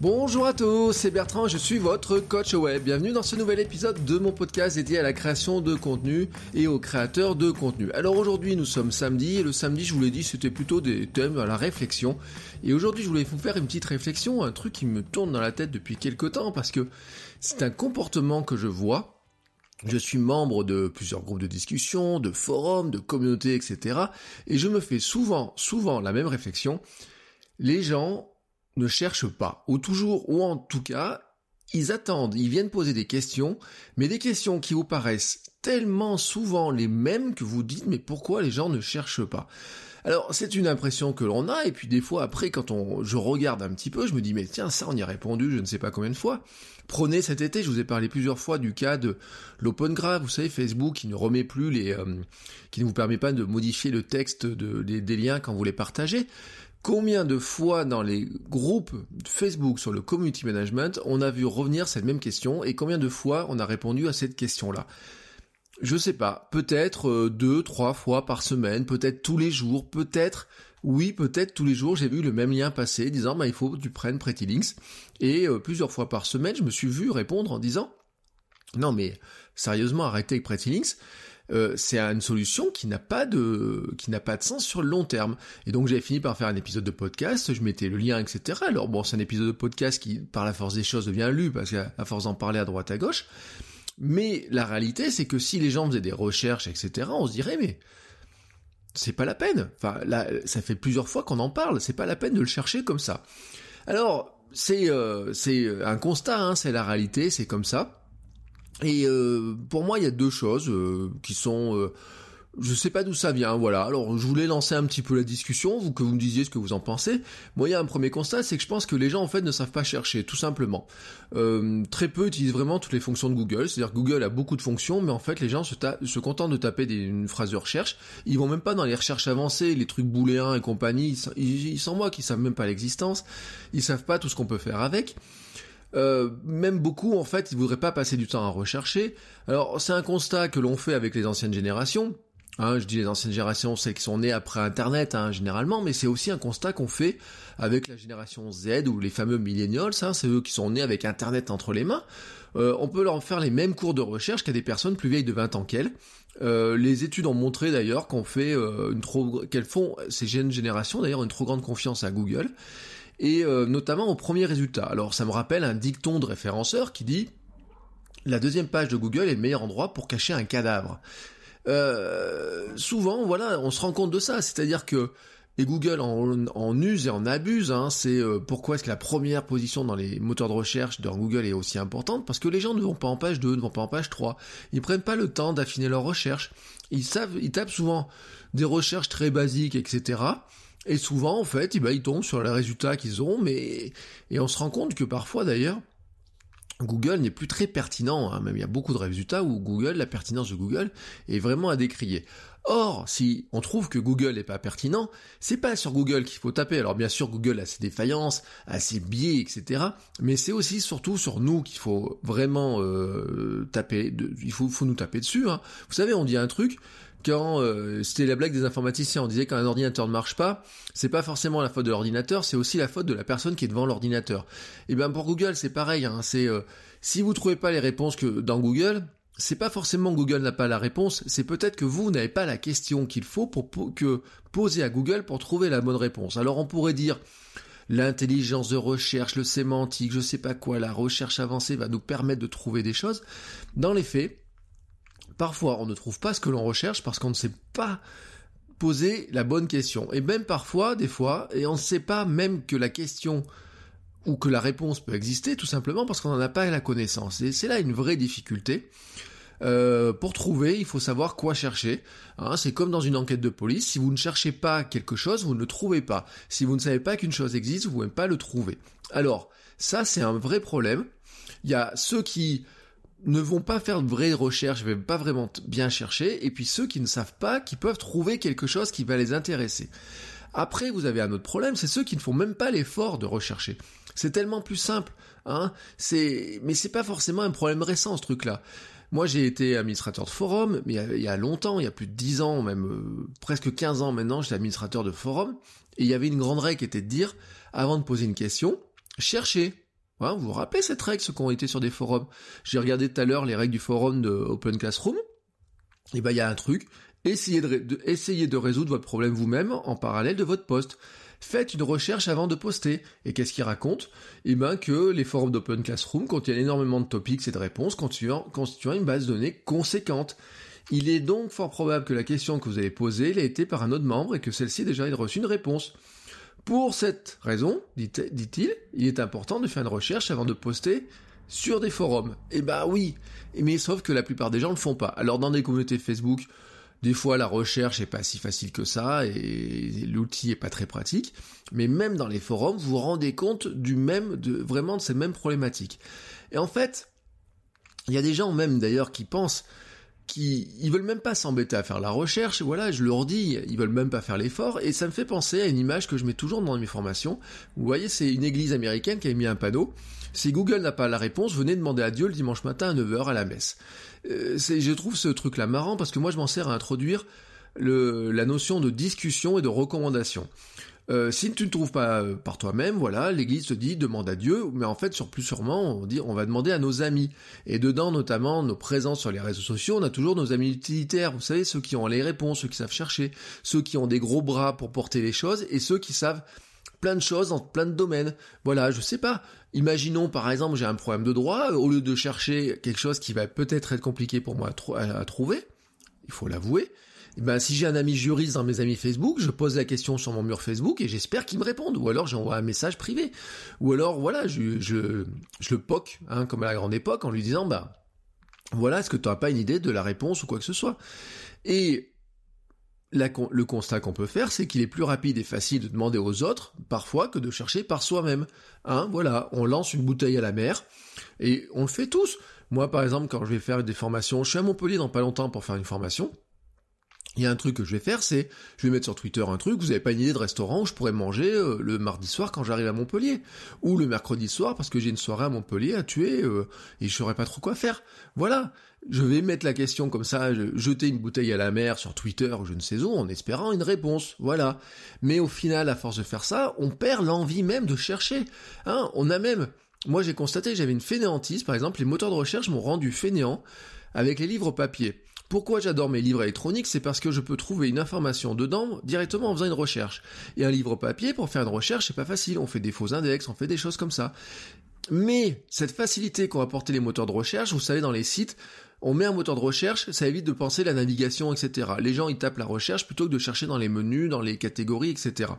Bonjour à tous, c'est Bertrand, je suis votre coach web. Bienvenue dans ce nouvel épisode de mon podcast dédié à la création de contenu et aux créateurs de contenu. Alors aujourd'hui nous sommes samedi et le samedi je vous l'ai dit c'était plutôt des thèmes à la réflexion. Et aujourd'hui je voulais vous faire une petite réflexion, un truc qui me tourne dans la tête depuis quelques temps parce que c'est un comportement que je vois je suis membre de plusieurs groupes de discussion, de forums, de communautés, etc. Et je me fais souvent, souvent la même réflexion. Les gens ne cherchent pas, ou toujours, ou en tout cas, ils attendent, ils viennent poser des questions, mais des questions qui vous paraissent tellement souvent les mêmes que vous dites, mais pourquoi les gens ne cherchent pas? Alors c'est une impression que l'on a et puis des fois après quand on je regarde un petit peu, je me dis mais tiens ça on y a répondu je ne sais pas combien de fois. Prenez cet été, je vous ai parlé plusieurs fois du cas de l'open graph, vous savez Facebook qui ne remet plus les euh, qui ne vous permet pas de modifier le texte de, des liens quand vous les partagez. Combien de fois dans les groupes Facebook sur le community management on a vu revenir cette même question et combien de fois on a répondu à cette question-là. Je sais pas, peut-être euh, deux, trois fois par semaine, peut-être tous les jours, peut-être, oui, peut-être tous les jours j'ai vu le même lien passer disant bah il faut que tu prennes Pretty Links. Et euh, plusieurs fois par semaine je me suis vu répondre en disant non mais sérieusement arrêtez avec Pretty Links euh, c'est une solution qui n'a pas de qui n'a pas de sens sur le long terme. Et donc j'ai fini par faire un épisode de podcast, je mettais le lien, etc. Alors bon, c'est un épisode de podcast qui, par la force des choses, devient lu parce qu'à force d'en parler à droite à gauche. Mais la réalité, c'est que si les gens faisaient des recherches, etc., on se dirait mais c'est pas la peine. Enfin, là, ça fait plusieurs fois qu'on en parle. C'est pas la peine de le chercher comme ça. Alors, c'est euh, c'est un constat, hein, c'est la réalité, c'est comme ça. Et euh, pour moi, il y a deux choses euh, qui sont... Euh, je sais pas d'où ça vient, voilà. Alors, je voulais lancer un petit peu la discussion, vous que vous me disiez ce que vous en pensez. Moi, il y a un premier constat, c'est que je pense que les gens, en fait, ne savent pas chercher, tout simplement. très peu utilisent vraiment toutes les fonctions de Google. C'est-à-dire Google a beaucoup de fonctions, mais en fait, les gens se, se contentent de taper des, une phrase de recherche. Ils vont même pas dans les recherches avancées, les trucs booléens et compagnie. Ils s'en moquent, ils savent même pas l'existence. Ils savent pas tout ce qu'on peut faire avec. Euh, même beaucoup, en fait, ils voudraient pas passer du temps à rechercher. Alors, c'est un constat que l'on fait avec les anciennes générations. Hein, je dis les anciennes générations, celles qui sont nées après Internet, hein, généralement, mais c'est aussi un constat qu'on fait avec la génération Z ou les fameux millennials, hein, c'est eux qui sont nés avec Internet entre les mains. Euh, on peut leur faire les mêmes cours de recherche qu'à des personnes plus vieilles de 20 ans qu'elles. Euh, les études ont montré d'ailleurs qu'on fait une trop, qu'elles font ces jeunes générations d'ailleurs une trop grande confiance à Google et euh, notamment au premier résultat. Alors ça me rappelle un dicton de référenceur qui dit la deuxième page de Google est le meilleur endroit pour cacher un cadavre. Euh, souvent, voilà, on se rend compte de ça, c'est-à-dire que et Google en, use et en abuse, hein, c'est euh, pourquoi est-ce que la première position dans les moteurs de recherche de Google est aussi importante? Parce que les gens ne vont pas en page 2, ne vont pas en page 3, ils prennent pas le temps d'affiner leur recherche, ils savent, ils tapent souvent des recherches très basiques, etc. Et souvent, en fait, eh ben, ils tombent sur les résultats qu'ils ont, mais et on se rend compte que parfois, d'ailleurs, Google n'est plus très pertinent. Hein. Même il y a beaucoup de résultats où Google, la pertinence de Google est vraiment à décrier. Or, si on trouve que Google n'est pas pertinent, c'est pas sur Google qu'il faut taper. Alors bien sûr, Google a ses défaillances, a ses biais, etc. Mais c'est aussi surtout sur nous qu'il faut vraiment euh, taper. il faut, nous taper dessus. Hein. Vous savez, on dit un truc, quand euh, c'était la blague des informaticiens, on disait quand un ordinateur ne marche pas, c'est pas forcément la faute de l'ordinateur, c'est aussi la faute de la personne qui est devant l'ordinateur. Et bien pour Google, c'est pareil. Hein, c'est euh, si vous trouvez pas les réponses que dans Google, c'est pas forcément Google n'a pas la réponse, c'est peut-être que vous n'avez pas la question qu'il faut pour que poser à Google pour trouver la bonne réponse. Alors on pourrait dire l'intelligence de recherche, le sémantique, je sais pas quoi, la recherche avancée va nous permettre de trouver des choses. Dans les faits, parfois on ne trouve pas ce que l'on recherche parce qu'on ne sait pas poser la bonne question. Et même parfois, des fois, et on ne sait pas même que la question ou que la réponse peut exister tout simplement parce qu'on n'en a pas la connaissance. Et c'est là une vraie difficulté. Euh, pour trouver, il faut savoir quoi chercher. Hein, c'est comme dans une enquête de police. Si vous ne cherchez pas quelque chose, vous ne le trouvez pas. Si vous ne savez pas qu'une chose existe, vous ne pouvez pas le trouver. Alors, ça, c'est un vrai problème. Il y a ceux qui ne vont pas faire de vraies recherches, ne vont pas vraiment bien chercher, et puis ceux qui ne savent pas, qui peuvent trouver quelque chose qui va les intéresser. Après, vous avez un autre problème, c'est ceux qui ne font même pas l'effort de rechercher. C'est tellement plus simple, hein. C'est, mais c'est pas forcément un problème récent ce truc-là. Moi, j'ai été administrateur de forum, mais il y a, longtemps, il y a plus de 10 ans, même euh, presque 15 ans maintenant, j'étais administrateur de forum, et il y avait une grande règle qui était de dire, avant de poser une question, cherchez. Vous vous rappelez cette règle, ceux qui ont été sur des forums? J'ai regardé tout à l'heure les règles du forum de Open Classroom. Et ben il y a un truc, essayez de, résoudre votre problème vous-même en parallèle de votre poste. Faites une recherche avant de poster. Et qu'est-ce qu'il raconte Eh ben que les forums d'Open Classroom contiennent énormément de topics et de réponses constituant, une base de données conséquente. Il est donc fort probable que la question que vous avez posée l'ait été par un autre membre et que celle-ci a déjà reçu une réponse. Pour cette raison, dit-il, il est important de faire une recherche avant de poster sur des forums. Eh ben oui, mais sauf que la plupart des gens ne le font pas. Alors dans des communautés Facebook, des fois la recherche est pas si facile que ça et l'outil est pas très pratique, mais même dans les forums, vous vous rendez compte du même, de vraiment de ces mêmes problématiques. Et en fait, il y a des gens même d'ailleurs qui pensent qui ils veulent même pas s'embêter à faire la recherche, voilà, je leur dis, ils veulent même pas faire l'effort, et ça me fait penser à une image que je mets toujours dans mes formations. Vous voyez, c'est une église américaine qui a mis un panneau. Si Google n'a pas la réponse, venez demander à Dieu le dimanche matin à 9h à la messe. Euh, je trouve ce truc-là marrant parce que moi je m'en sers à introduire le, la notion de discussion et de recommandation. Euh, si tu ne trouves pas euh, par toi-même, voilà, l'Église te dit demande à Dieu, mais en fait, sur plus sûrement, on dit on va demander à nos amis. Et dedans, notamment, nos présences sur les réseaux sociaux, on a toujours nos amis utilitaires. Vous savez, ceux qui ont les réponses, ceux qui savent chercher, ceux qui ont des gros bras pour porter les choses, et ceux qui savent plein de choses dans plein de domaines. Voilà, je sais pas. Imaginons par exemple j'ai un problème de droit, au lieu de chercher quelque chose qui va peut-être être compliqué pour moi à trouver, il faut l'avouer, ben, si j'ai un ami juriste dans mes amis Facebook, je pose la question sur mon mur Facebook et j'espère qu'il me réponde. Ou alors j'envoie un message privé. Ou alors, voilà, je, je, je le poque, hein, comme à la grande époque, en lui disant, bah, voilà, est-ce que tu n'as pas une idée de la réponse ou quoi que ce soit? Et le constat qu'on peut faire, c'est qu'il est plus rapide et facile de demander aux autres, parfois, que de chercher par soi-même. Hein, voilà, on lance une bouteille à la mer, et on le fait tous. Moi, par exemple, quand je vais faire des formations, je suis à Montpellier dans pas longtemps pour faire une formation, il y a un truc que je vais faire, c'est, je vais mettre sur Twitter un truc, vous n'avez pas une idée de restaurant où je pourrais manger euh, le mardi soir quand j'arrive à Montpellier, ou le mercredi soir parce que j'ai une soirée à Montpellier à tuer euh, et je saurais pas trop quoi faire. Voilà, je vais mettre la question comme ça, jeter une bouteille à la mer sur Twitter ou je ne sais où en espérant une réponse. Voilà. Mais au final, à force de faire ça, on perd l'envie même de chercher. Hein, on a même, moi j'ai constaté j'avais une fainéantise, par exemple, les moteurs de recherche m'ont rendu fainéant avec les livres papier. Pourquoi j'adore mes livres électroniques C'est parce que je peux trouver une information dedans directement en faisant une recherche. Et un livre papier, pour faire une recherche, c'est pas facile. On fait des faux index, on fait des choses comme ça. Mais cette facilité qu'ont apporté les moteurs de recherche, vous savez, dans les sites, on met un moteur de recherche, ça évite de penser la navigation, etc. Les gens, ils tapent la recherche plutôt que de chercher dans les menus, dans les catégories, etc.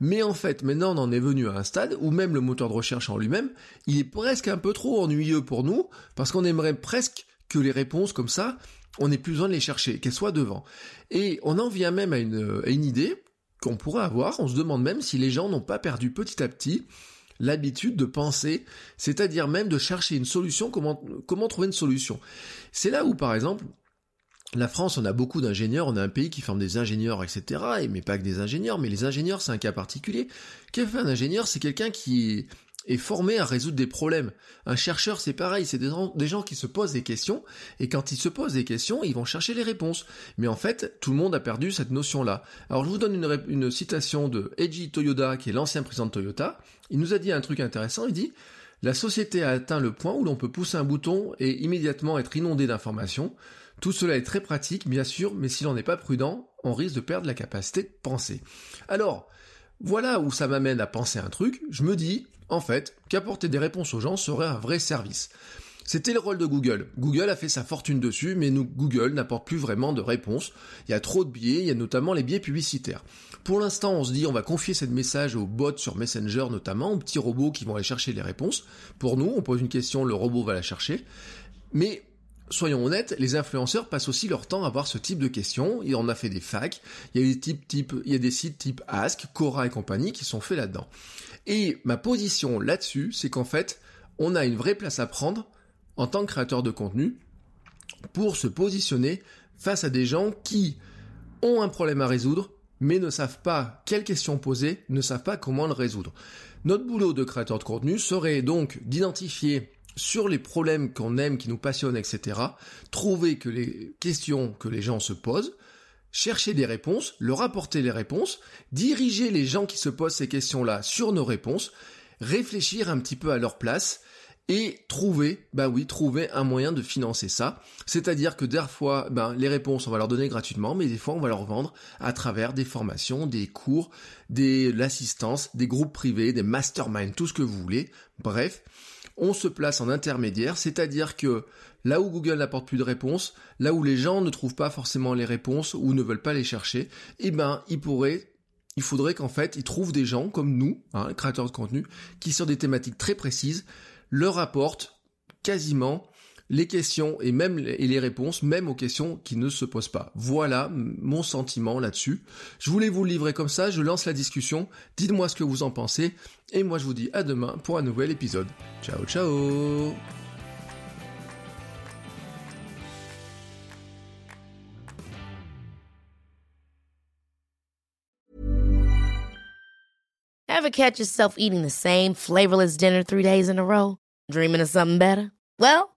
Mais en fait, maintenant, on en est venu à un stade où même le moteur de recherche en lui-même, il est presque un peu trop ennuyeux pour nous, parce qu'on aimerait presque que les réponses comme ça, on n'est plus besoin de les chercher, qu'elles soient devant. Et on en vient même à une, une idée qu'on pourrait avoir, on se demande même si les gens n'ont pas perdu petit à petit l'habitude de penser, c'est-à-dire même de chercher une solution, comment, comment trouver une solution. C'est là où, par exemple, la France, on a beaucoup d'ingénieurs, on a un pays qui forme des ingénieurs, etc. Et mais pas que des ingénieurs, mais les ingénieurs, c'est un cas particulier. Qu'est-ce fait un ingénieur C'est quelqu'un qui est formé à résoudre des problèmes. Un chercheur, c'est pareil, c'est des, gens qui se posent des questions, et quand ils se posent des questions, ils vont chercher les réponses. Mais en fait, tout le monde a perdu cette notion-là. Alors je vous donne une, une citation de Eiji Toyoda, qui est l'ancien président de Toyota. Il nous a dit un truc intéressant, il dit la société a atteint le point où l'on peut pousser un bouton et immédiatement être inondé d'informations. Tout cela est très pratique, bien sûr, mais si l'on n'est pas prudent, on risque de perdre la capacité de penser. Alors, voilà où ça m'amène à penser un truc. Je me dis, en fait, qu'apporter des réponses aux gens serait un vrai service. C'était le rôle de Google. Google a fait sa fortune dessus, mais Google n'apporte plus vraiment de réponses. Il y a trop de biais, il y a notamment les biais publicitaires. Pour l'instant, on se dit, on va confier cette message aux bots sur Messenger notamment, aux petits robots qui vont aller chercher les réponses. Pour nous, on pose une question, le robot va la chercher. Mais soyons honnêtes, les influenceurs passent aussi leur temps à avoir ce type de questions. Et on a fait des facs, il y a des types, type, il y a des sites type Ask, Cora et compagnie qui sont faits là-dedans. Et ma position là-dessus, c'est qu'en fait, on a une vraie place à prendre en tant que créateur de contenu pour se positionner face à des gens qui ont un problème à résoudre, mais ne savent pas quelles questions poser, ne savent pas comment le résoudre. Notre boulot de créateur de contenu serait donc d'identifier sur les problèmes qu'on aime, qui nous passionnent, etc., trouver que les questions que les gens se posent, chercher des réponses, leur apporter les réponses, diriger les gens qui se posent ces questions-là sur nos réponses, réfléchir un petit peu à leur place, et trouver, bah oui, trouver un moyen de financer ça. C'est-à-dire que des fois, ben, les réponses, on va leur donner gratuitement, mais des fois, on va leur vendre à travers des formations, des cours, des, l'assistance, des groupes privés, des masterminds, tout ce que vous voulez. Bref, on se place en intermédiaire, c'est-à-dire que là où Google n'apporte plus de réponses, là où les gens ne trouvent pas forcément les réponses ou ne veulent pas les chercher, eh ben, ils pourraient il faudrait qu'en fait, ils trouvent des gens comme nous, hein, créateurs de contenu, qui sur des thématiques très précises, leur apportent quasiment les questions et même et les réponses, même aux questions qui ne se posent pas. Voilà mon sentiment là-dessus. Je voulais vous le livrer comme ça, je lance la discussion, dites-moi ce que vous en pensez, et moi je vous dis à demain pour un nouvel épisode. Ciao ciao Ever catch yourself eating the same flavorless dinner three days in a row? Dreaming of something better? Well,